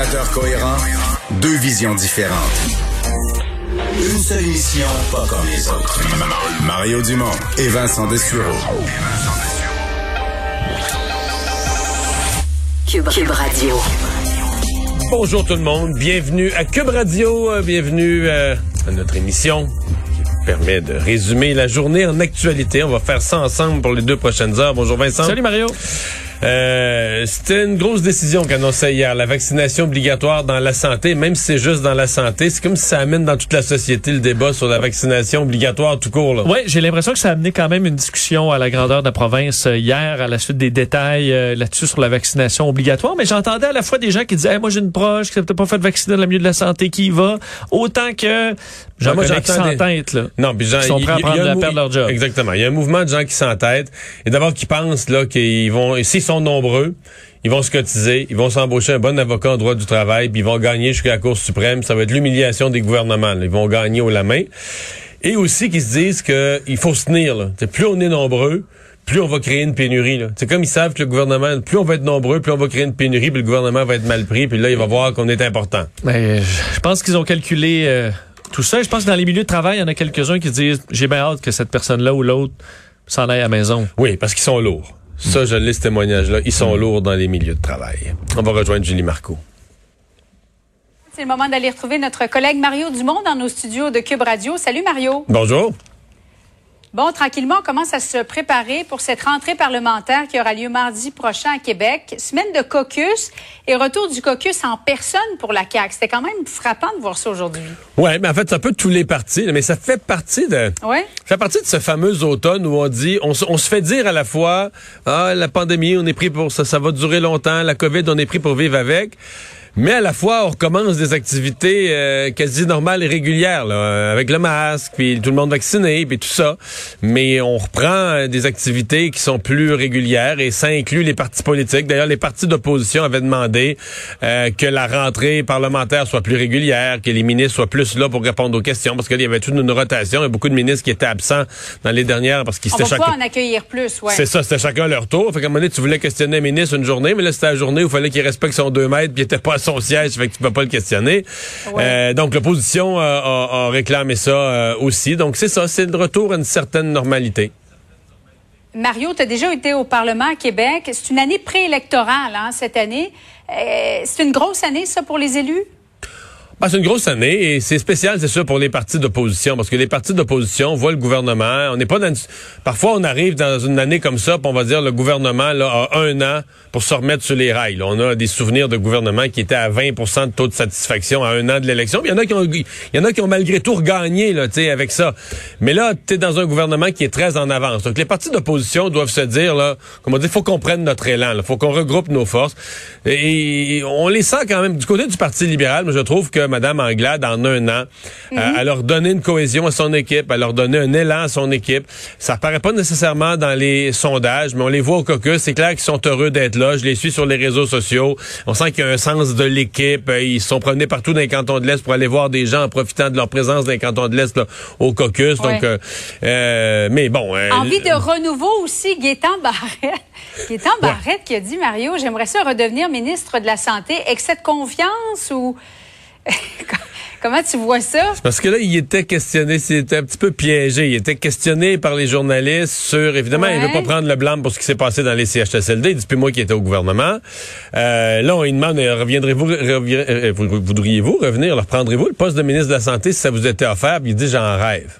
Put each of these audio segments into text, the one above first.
Deux, deux animateurs cohérents, deux visions différentes. Une seule émission, pas comme les autres. Mario Dumont et Vincent Dessureau. Cube, Cube Radio. Bonjour tout le monde, bienvenue à Cube Radio, euh, bienvenue euh, à notre émission qui permet de résumer la journée en actualité. On va faire ça ensemble pour les deux prochaines heures. Bonjour Vincent. Salut Mario. Euh, C'était une grosse décision qu'annonçait hier, la vaccination obligatoire dans la santé, même si c'est juste dans la santé. C'est comme si ça amène dans toute la société le débat sur la vaccination obligatoire tout court. Là. Ouais, j'ai l'impression que ça a amené quand même une discussion à la grandeur de la province euh, hier, à la suite des détails euh, là-dessus sur la vaccination obligatoire. Mais j'entendais à la fois des gens qui disaient, Hey, moi j'ai une proche qui s'est peut-être pas fait vacciner dans le milieu de la santé, qui y va, autant que j'en moi, connais qui des- s'entêtent, là. Non, puis Qui sont prêts à prendre- un à perdre leur job. Exactement. Il y a un mouvement de gens qui s'entêtent et d'abord qui pensent là qu'ils vont, s'ils sont nombreux, ils vont se cotiser, ils vont s'embaucher un bon avocat en droit du travail, puis ils vont gagner jusqu'à la Cour suprême. Ça va être l'humiliation des gouvernements. là. Ils vont gagner au la main. Et aussi qu'ils se disent qu'il faut se tenir. Là. T'sais, plus on est nombreux, plus on va créer une pénurie. C'est comme ils savent que le gouvernement, plus on va être nombreux, plus on va créer une pénurie, puis le gouvernement va être mal pris, puis là, il va voir qu'on est important. Mais je je pense qu'ils ont calculé euh, tout ça. Je pense que dans les milieux de travail, il y en a quelques-uns qui disent, j'ai bien hâte que cette personne-là ou l'autre s'en aille à la maison. Oui, parce qu'ils sont lourds. Ça, je lis ce témoignage-là. Ils sont lourds dans les milieux de travail. On va rejoindre Julie Marco. C'est le moment d'aller retrouver notre collègue Mario Dumont dans nos studios de Cube Radio. Salut Mario. Bonjour. Bon, tranquillement, on commence à se préparer pour cette rentrée parlementaire qui aura lieu mardi prochain à Québec. Semaine de caucus et retour du caucus en personne pour la CAQ. C'était quand même frappant de voir ça aujourd'hui. Ouais, mais en fait, c'est un peu tous les partis, mais ça fait partie de, Oui? ça fait partie de ce fameux automne où on dit, on, se- on se fait dire à la fois, ah, la pandémie, on est pris pour ça, ça va durer longtemps, la COVID, on est pris pour vivre avec. Mais à la fois, on recommence des activités euh, quasi normales et régulières, là, euh, avec le masque, puis tout le monde vacciné, puis tout ça. Mais on reprend euh, des activités qui sont plus régulières et ça inclut les partis politiques. D'ailleurs, les partis d'opposition avaient demandé euh, que la rentrée parlementaire soit plus régulière, que les ministres soient plus là pour répondre aux questions, parce qu'il y avait toute une rotation. A beaucoup de ministres qui étaient absents dans les dernières parce qu'ils On étaient chacun... pouvoir en accueillir plus, ouais. C'est ça, c'était chacun leur tour. Fait qu'à un moment donné, tu voulais questionner un ministre une journée, mais là, c'était la journée où il fallait qu'il respecte son deux mètres, puis il était pas son siège, fait que tu peux pas le questionner. Ouais. Euh, donc, l'opposition euh, a, a réclamé ça euh, aussi. Donc, c'est ça, c'est le retour à une certaine normalité. Mario, tu as déjà été au Parlement à Québec. C'est une année préélectorale, hein, cette année. C'est une grosse année, ça, pour les élus? Ben, c'est une grosse année et c'est spécial, c'est sûr, pour les partis d'opposition, parce que les partis d'opposition voient le gouvernement. On n'est pas dans une- Parfois, on arrive dans une année comme ça, puis on va dire le gouvernement là, a un an pour se remettre sur les rails. là. On a des souvenirs de gouvernement qui étaient à 20 de taux de satisfaction à un an de l'élection. Il y en a qui ont, il y en a qui ont malgré tout regagné là, avec ça. Mais là, tu es dans un gouvernement qui est très en avance. Donc les partis d'opposition doivent se dire là, comme on dit, faut qu'on prenne notre élan, il faut qu'on regroupe nos forces. Et on les sent quand même du côté du Parti libéral. Mais je trouve que Mme Anglade, en un an, euh, elle leur donné une cohésion à son équipe, elle leur donné un élan à son équipe. Ça apparaît pas nécessairement dans les sondages, mais on les voit au caucus. C'est clair qu'ils sont heureux d'être là. Je les suis sur les réseaux sociaux. On sent qu'il y a un sens de l'équipe. Euh, Ils se sont promenés partout dans les cantons de l'Est pour aller voir des gens en profitant de leur présence dans les cantons de l'Est au caucus. Donc, euh, euh, mais bon. euh, Envie de renouveau aussi, Gaétan Barrette. Gaétan Barrette qui a dit, Mario, j'aimerais ça redevenir ministre de la Santé. Excès de confiance ou... Comment tu vois ça? Parce que là, il était questionné, c'était un petit peu piégé. Il était questionné par les journalistes sur, évidemment, il ne veut pas prendre le blâme pour ce qui s'est passé dans les CHSLD. Depuis moi qui était au gouvernement. Euh, là, on lui demande, euh, reviendrez-vous, euh, voudriez-vous revenir, leur prendrez-vous le poste de ministre de la Santé si ça vous était offert? Puis il dit, j'en rêve.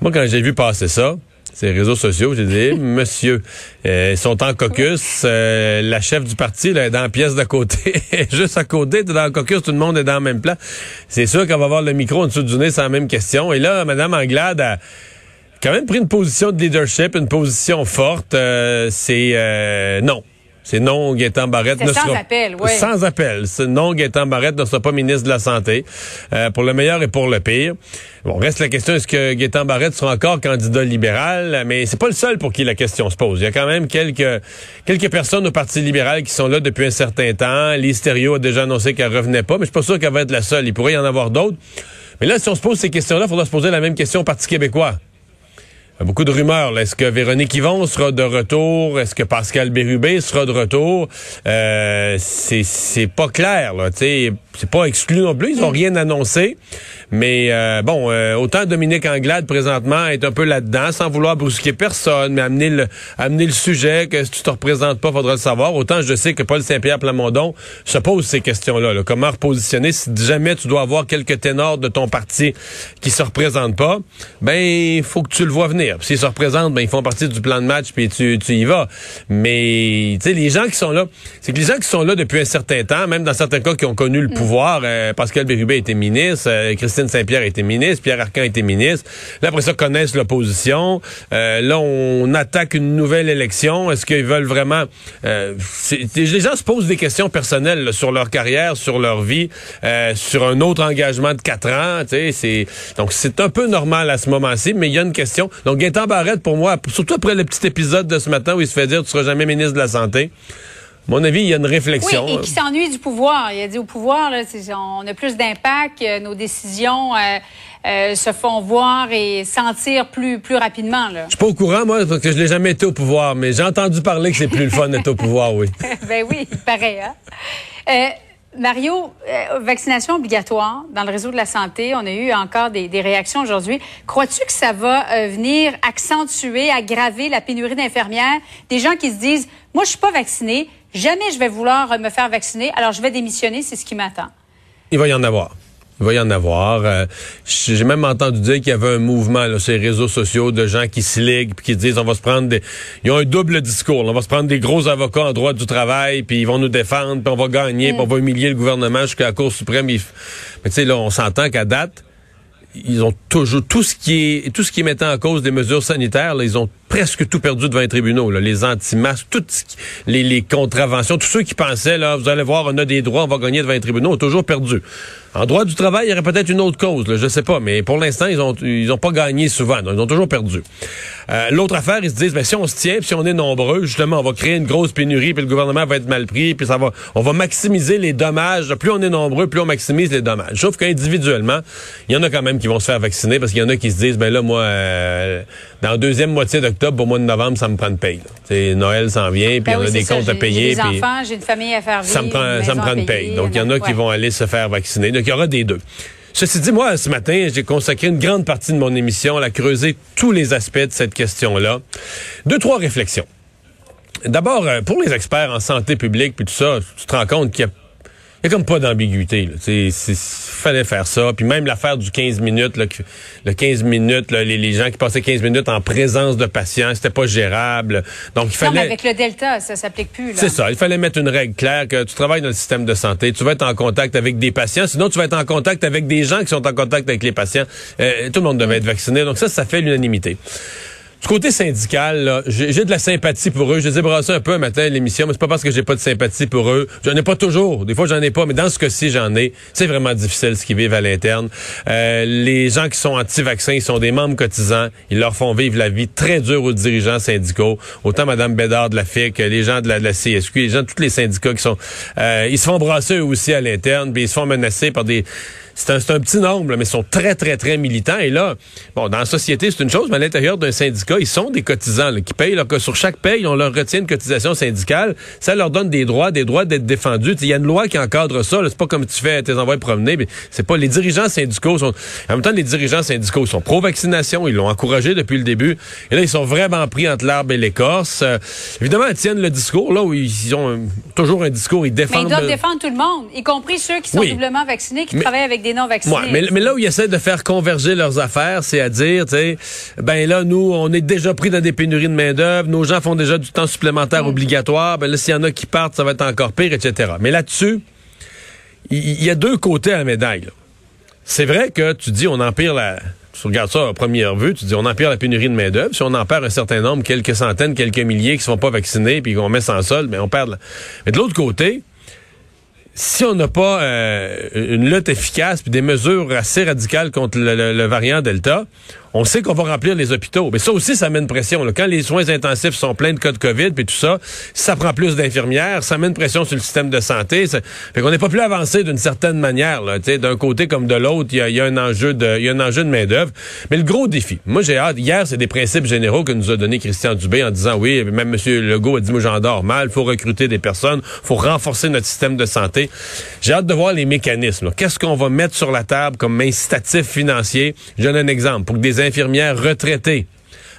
Moi, quand j'ai vu passer ça, ces réseaux sociaux, j'ai dit, monsieur, euh, ils sont en caucus, euh, la chef du parti là, est dans la pièce d'à côté, juste à côté, dans le caucus, tout le monde est dans le même plan. C'est sûr qu'on va avoir le micro en dessous du nez, c'est la même question. Et là, Mme Anglade a quand même pris une position de leadership, une position forte. Euh, c'est non. C'est non, Gaétan Barrette ne sans appel, oui. Sans appel. Non, Gaétan Barrette ne sera pas ministre de la Santé, euh, pour le meilleur et pour le pire. Bon, reste la question, est-ce que Gaétan Barrette sera encore candidat libéral? Mais c'est pas le seul pour qui la question se pose. Il y a quand même quelques, quelques personnes au Parti libéral qui sont là depuis un certain temps. Lise a déjà annoncé qu'elle revenait pas, mais je suis pas sûr qu'elle va être la seule. Il pourrait y en avoir d'autres. Mais là, si on se pose ces questions-là, il faudra se poser la même question au Parti québécois beaucoup de rumeurs. Est-ce que Véronique Yvon sera de retour? Est-ce que Pascal Bérubé sera de retour? Euh, c'est pas clair. Là, c'est pas exclu non plus. Ils ont rien annoncé. Mais euh, bon, euh, autant Dominique Anglade présentement est un peu là-dedans, sans vouloir brusquer personne, mais amener le, amener le sujet que si tu te représentes pas, faudra le savoir. Autant je sais que Paul Saint-Pierre Plamondon se pose ces questions-là. Là. Comment repositionner si jamais tu dois avoir quelques ténors de ton parti qui se représentent pas, ben il faut que tu le vois venir. S'ils se représentent, ben ils font partie du plan de match puis tu, tu y vas. Mais tu sais, les gens qui sont là, c'est que les gens qui sont là depuis un certain temps, même dans certains cas qui ont connu le mm. Pouvoir, euh, Pascal Bérubé était ministre, euh, Christine Saint-Pierre était ministre, Pierre Arcan était ministre. Là, après ça, connaissent l'opposition. Euh, là, on attaque une nouvelle élection. Est-ce qu'ils veulent vraiment... Les gens se posent des questions personnelles sur leur carrière, sur leur vie, sur un autre engagement de quatre ans. C'est, donc, c'est un peu normal à ce moment-ci, mais il y a une question. Donc, Gaëtan Barrette, pour moi, surtout après le petit épisode de ce matin où il se fait dire « tu seras jamais ministre de la Santé », mon avis, il y a une réflexion. Oui, et qui s'ennuie du pouvoir. Il a dit au pouvoir, là, on a plus d'impact, euh, nos décisions euh, euh, se font voir et sentir plus, plus rapidement. Là. Je suis pas au courant, moi, parce que je n'ai jamais été au pouvoir, mais j'ai entendu parler que c'est plus le fun d'être au pouvoir, oui. ben oui, il paraît. Hein? Mario, vaccination obligatoire dans le réseau de la santé. On a eu encore des, des réactions aujourd'hui. Crois-tu que ça va venir accentuer, aggraver la pénurie d'infirmières? Des gens qui se disent, moi, je suis pas vacciné, Jamais je vais vouloir me faire vacciner, alors je vais démissionner, c'est ce qui m'attend. Il va y en avoir. Il va y en avoir. Euh, j'ai même entendu dire qu'il y avait un mouvement là, sur les réseaux sociaux de gens qui se liguent puis qui disent on va se prendre des. Ils ont un double discours. On va se prendre des gros avocats en droit du travail puis ils vont nous défendre puis on va gagner puis on va humilier le gouvernement jusqu'à la Cour suprême. Mais tu sais là, on s'entend qu'à date, ils ont toujours tout ce qui est tout ce qui mettait en cause des mesures sanitaires. Là, ils ont presque tout perdu devant les tribunaux. Là. Les anti-masques, toutes les, contraventions, tous ceux qui pensaient, là, vous allez voir, on a des droits, on va gagner devant les tribunaux, ont toujours perdu. En droit du travail, il y aurait peut-être une autre cause, là, je sais pas, mais pour l'instant, ils ont ils ont pas gagné souvent, donc ils ont toujours perdu. Euh, l'autre affaire, ils se disent, ben, si on se tient, si on est nombreux, justement, on va créer une grosse pénurie, puis le gouvernement va être mal pris, puis ça va, on va maximiser les dommages. Plus on est nombreux, plus on maximise les dommages. Sauf qu'individuellement, il y en a quand même qui vont se faire vacciner, parce qu'il y en a qui se disent, ben là, moi, euh, dans la deuxième moitié d'octobre, au mois de novembre, ça me prend une paye. Noël s'en vient, puis ben on a des comptes à payer. J'ai des enfants, j'ai une famille à faire vivre. Ça me prend, ça me prend une paye. Donc, il y en a qui vont aller se faire vacciner. Donc, il y aura des deux. Ceci dit, moi, ce matin, j'ai consacré une grande partie de mon émission à creuser tous les aspects de cette question-là. Deux, trois réflexions. D'abord, euh, pour les experts en santé publique, puis tout ça, tu te rends compte qu'il y a il n'y a comme pas d'ambiguïté. Il fallait faire ça. Puis même l'affaire du 15 minutes, là, le 15 minutes, là, les, gens qui passaient 15 minutes en présence de patients, c'était pas gérable. Donc il fallait. Non, mais avec le Delta, ça s'applique plus. C'est ça. Il fallait mettre une règle claire que tu travailles dans le système de santé, tu vas être en contact avec des patients, sinon tu vas être en contact avec des gens qui sont en contact avec les patients. Euh, tout le monde devait être vacciné. Donc ça, ça fait l'unanimité. Du côté syndical, j'ai de la sympathie pour eux. Je les ai brassés un peu un matin l'émission, mais c'est pas parce que j'ai pas de sympathie pour eux. J'en ai pas toujours. Des fois, j'en ai pas, mais dans ce cas-ci, j'en ai. C'est vraiment difficile ce qu'ils vivent à l'interne. Euh, les gens qui sont anti-vaccins, ils sont des membres cotisants. Ils leur font vivre la vie très dure aux dirigeants syndicaux. Autant Mme Bédard de la FIC, les gens de la, CSQ, les gens de tous les syndicats qui sont... Euh, ils se font brasser eux aussi à l'interne, puis ils se font menacer par des c'est un, un, petit nombre, mais ils sont très, très, très militants. Et là, bon, dans la société, c'est une chose, mais à l'intérieur d'un syndicat, ils sont des cotisants qui payent. Là, que sur chaque paye, on leur retient une cotisation syndicale. Ça leur donne des droits, des droits d'être défendus. Il y a une loi qui encadre ça. C'est pas comme tu fais tes envois promener. Mais c'est pas les dirigeants syndicaux sont. En même temps, les dirigeants syndicaux sont pro-vaccination. Ils l'ont encouragé depuis le début. Et là, ils sont vraiment pris entre l'arbre et l'écorce. Euh, évidemment, ils tiennent le discours là où ils ont toujours un discours. Ils défendent. Mais ils doivent défendre tout le monde, y compris ceux qui sont doublement vaccinés, qui travaillent avec des non-vaccinés. mais, mais, là où ils essaient de faire converger leurs affaires, c'est à dire, tu sais, ben là, nous, on est déjà pris dans des pénuries de main-d'œuvre. Nos gens font déjà du temps supplémentaire mm. obligatoire. Ben là, s'il y en a qui partent, ça va être encore pire, etc. Mais là-dessus, il y, a deux côtés à la médaille. C'est vrai que tu dis, on empire la, tu regardes ça à première vue, tu dis on empire la pénurie de main-d'œuvre. Si on en perd un certain nombre, quelques centaines, quelques milliers qui ne sont pas vaccinés, puis qu'on met sans sol, mais ben, on perd. La... Mais de l'autre côté, si on n'a pas euh, une lutte efficace puis des mesures assez radicales contre le variant Delta, on sait qu'on va remplir les hôpitaux. Mais ça aussi, ça met une pression. Quand les soins intensifs sont pleins de cas de COVID puis tout ça, ça prend plus d'infirmières, ça met une pression sur le système de santé. Ça... Fait qu'on n'est pas plus avancé d'une certaine manière. D'un côté comme de l'autre, il y, a, un enjeu de, y a un enjeu de main-d'œuvre. Mais le gros défi, moi j'ai hâte. Hier, c'est des principes généraux que nous a donné Christian Dubé en disant oui, même M. Legault a dit moi j'endors mal, faut recruter des personnes, faut renforcer notre système de santé. J'ai hâte de voir les mécanismes. Qu'est-ce qu'on va mettre sur la table comme incitatif financier? Je donne un exemple. Pour que des infirmières retraitées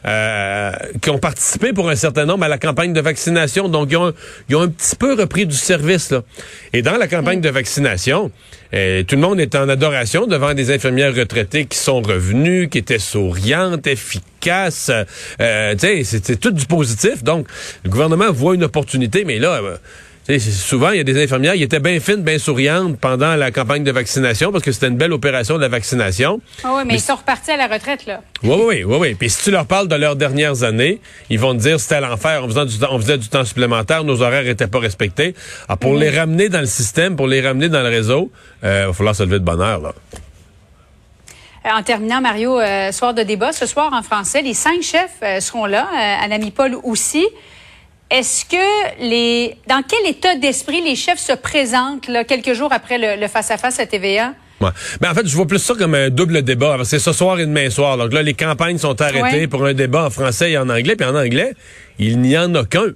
euh, qui ont participé pour un certain nombre à la campagne de vaccination. Donc, ils ont, un petit peu repris du service. Là. Et dans la campagne de vaccination, euh, tout le monde est en adoration devant des infirmières retraitées qui sont revenues, qui étaient souriantes, efficaces. Euh, c'est tout du positif. Donc, le gouvernement voit une opportunité, mais là... Euh, souvent, il y a des infirmières qui étaient bien fines, bien souriantes pendant la campagne de vaccination parce que c'était une belle opération de la vaccination. Ah oui, mais, ils sont repartis à la retraite, là. Oui, oui, oui, oui. Puis si tu leur parles de leurs dernières années, ils vont te dire c'était l'enfer, on faisait, du, on faisait du temps supplémentaire, nos horaires n'étaient pas respectés. Alors, pour les ramener dans le système, pour les ramener dans le réseau, euh, il va falloir se lever de bonheur, là. Euh, en terminant, Mario, euh, soir de débat, ce soir en français, les cinq chefs seront là, Anami Paul aussi. Est-ce que les, dans quel état d'esprit les chefs se présentent là, quelques jours après le face-à-face -à, TVA? Ouais. Ben, en fait, je vois plus ça comme un double débat. C'est ce soir et demain soir. Donc là, les campagnes sont arrêtées pour un débat en français et en anglais. Puis en anglais, il n'y en a qu'un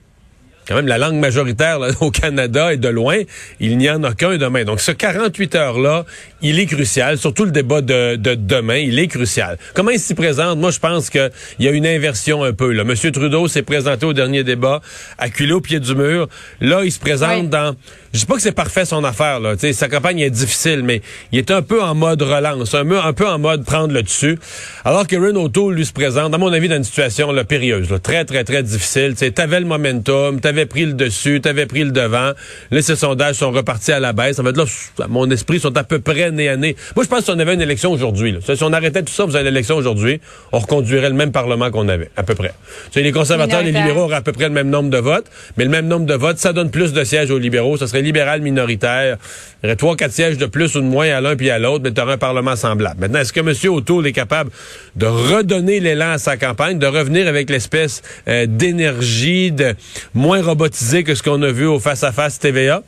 quand même la langue majoritaire au Canada et de loin, il n'y en a qu'un demain. Donc ce 48 heures-là, il est crucial, surtout le débat de, demain, il est crucial. Comment il s'y présente? Moi, je pense qu'il y a une inversion un peu. Là. Monsieur Trudeau s'est présenté au dernier débat, acculé au pied du mur. Là, il se présente dans... Je dis pas que c'est parfait son affaire. Là. sa campagne est difficile, mais il est un peu en mode relance, un peu, un peu en mode prendre le dessus. Alors que Renault O'Toole, lui, se présente, à mon avis, dans une situation là, périlleuse, très, très, très difficile. Tu avais le momentum, avais pris le dessus, t'avais pris le devant. Là, ces sondages sont repartis à la baisse. En fait, là, mon esprit, sont à peu près nez à nez. Moi, je pense que si on avait une élection aujourd'hui, si on arrêtait tout ça, vous avez une élection aujourd'hui, on reconduirait le même Parlement qu'on avait, à peu près. les conservateurs et les libéraux auraient à peu près le même nombre de votes, mais le même nombre de votes, ça donne plus de sièges aux libéraux. Ça serait libéral minoritaire. Il y aurait trois, quatre sièges de plus ou de moins à l'un puis à l'autre, mais tu aurais un Parlement semblable. Maintenant, est-ce que M. O'Toole est capable de redonner l'élan à sa campagne, de revenir avec l'espèce euh, d'énergie, de moins robotisé que ce qu'on a vu au face-à-face TVA?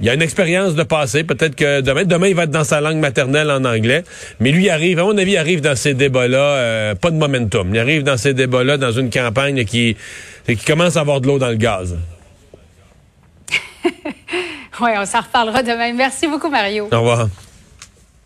Il y a une expérience de passé. Peut-être que demain, demain, il va être dans sa langue maternelle en anglais. Mais lui arrive, à mon avis, il arrive dans ces débats-là, euh, pas de momentum. Il arrive dans ces débats-là dans une campagne qui, qui commence à avoir de l'eau dans le gaz. oui, on s'en reparlera demain. Merci beaucoup, Mario. Au revoir.